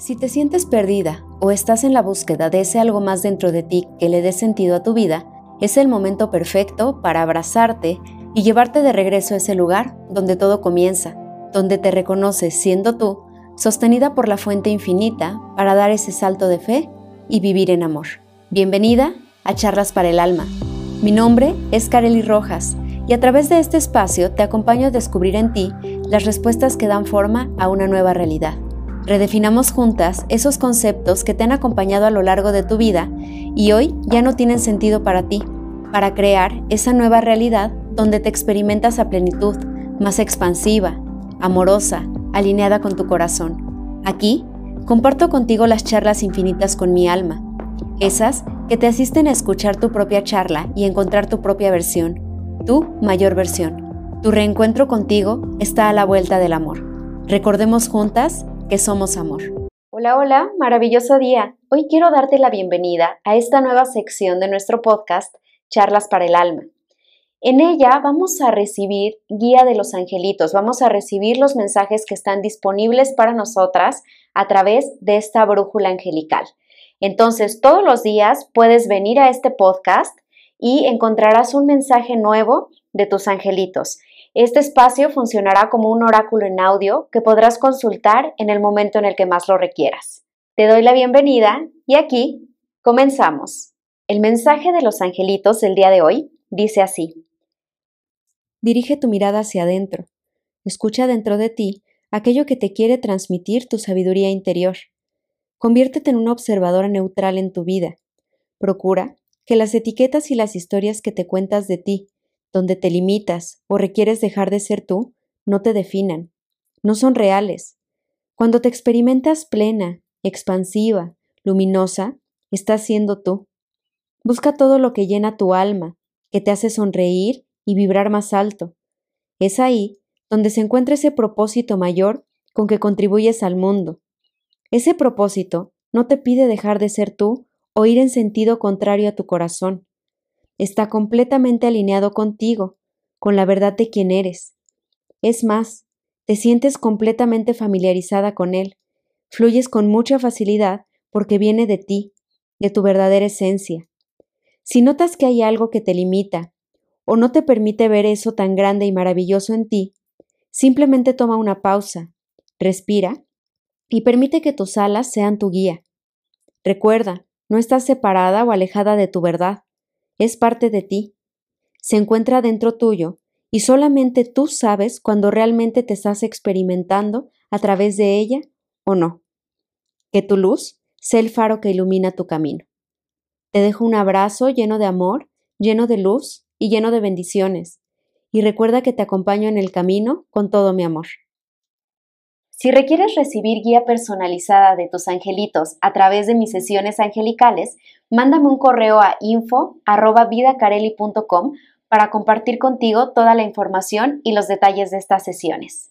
Si te sientes perdida o estás en la búsqueda de ese algo más dentro de ti que le dé sentido a tu vida, es el momento perfecto para abrazarte y llevarte de regreso a ese lugar donde todo comienza, donde te reconoces siendo tú, sostenida por la fuente infinita para dar ese salto de fe y vivir en amor. Bienvenida a Charlas para el Alma. Mi nombre es Kareli Rojas y a través de este espacio te acompaño a descubrir en ti las respuestas que dan forma a una nueva realidad Redefinamos juntas esos conceptos que te han acompañado a lo largo de tu vida y hoy ya no tienen sentido para ti, para crear esa nueva realidad donde te experimentas a plenitud, más expansiva, amorosa, alineada con tu corazón. Aquí comparto contigo las charlas infinitas con mi alma, esas que te asisten a escuchar tu propia charla y encontrar tu propia versión, tu mayor versión. Tu reencuentro contigo está a la vuelta del amor. Recordemos juntas que somos amor. Hola, hola, maravilloso día. Hoy quiero darte la bienvenida a esta nueva sección de nuestro podcast, Charlas para el Alma. En ella vamos a recibir guía de los angelitos, vamos a recibir los mensajes que están disponibles para nosotras a través de esta brújula angelical. Entonces, todos los días puedes venir a este podcast y encontrarás un mensaje nuevo de tus angelitos. Este espacio funcionará como un oráculo en audio que podrás consultar en el momento en el que más lo requieras. Te doy la bienvenida y aquí comenzamos. El mensaje de los angelitos del día de hoy dice así. Dirige tu mirada hacia adentro. Escucha dentro de ti aquello que te quiere transmitir tu sabiduría interior. Conviértete en una observadora neutral en tu vida. Procura que las etiquetas y las historias que te cuentas de ti, donde te limitas o requieres dejar de ser tú, no te definan, no son reales. Cuando te experimentas plena, expansiva, luminosa, estás siendo tú. Busca todo lo que llena tu alma, que te hace sonreír y vibrar más alto. Es ahí donde se encuentra ese propósito mayor con que contribuyes al mundo. Ese propósito no te pide dejar de ser tú o ir en sentido contrario a tu corazón está completamente alineado contigo, con la verdad de quién eres. Es más, te sientes completamente familiarizada con él, fluyes con mucha facilidad porque viene de ti, de tu verdadera esencia. Si notas que hay algo que te limita o no te permite ver eso tan grande y maravilloso en ti, simplemente toma una pausa, respira y permite que tus alas sean tu guía. Recuerda, no estás separada o alejada de tu verdad es parte de ti, se encuentra dentro tuyo y solamente tú sabes cuando realmente te estás experimentando a través de ella o no. Que tu luz sea el faro que ilumina tu camino. Te dejo un abrazo lleno de amor, lleno de luz y lleno de bendiciones, y recuerda que te acompaño en el camino con todo mi amor. Si requieres recibir guía personalizada de tus angelitos a través de mis sesiones angelicales, mándame un correo a info@vidacareli.com para compartir contigo toda la información y los detalles de estas sesiones.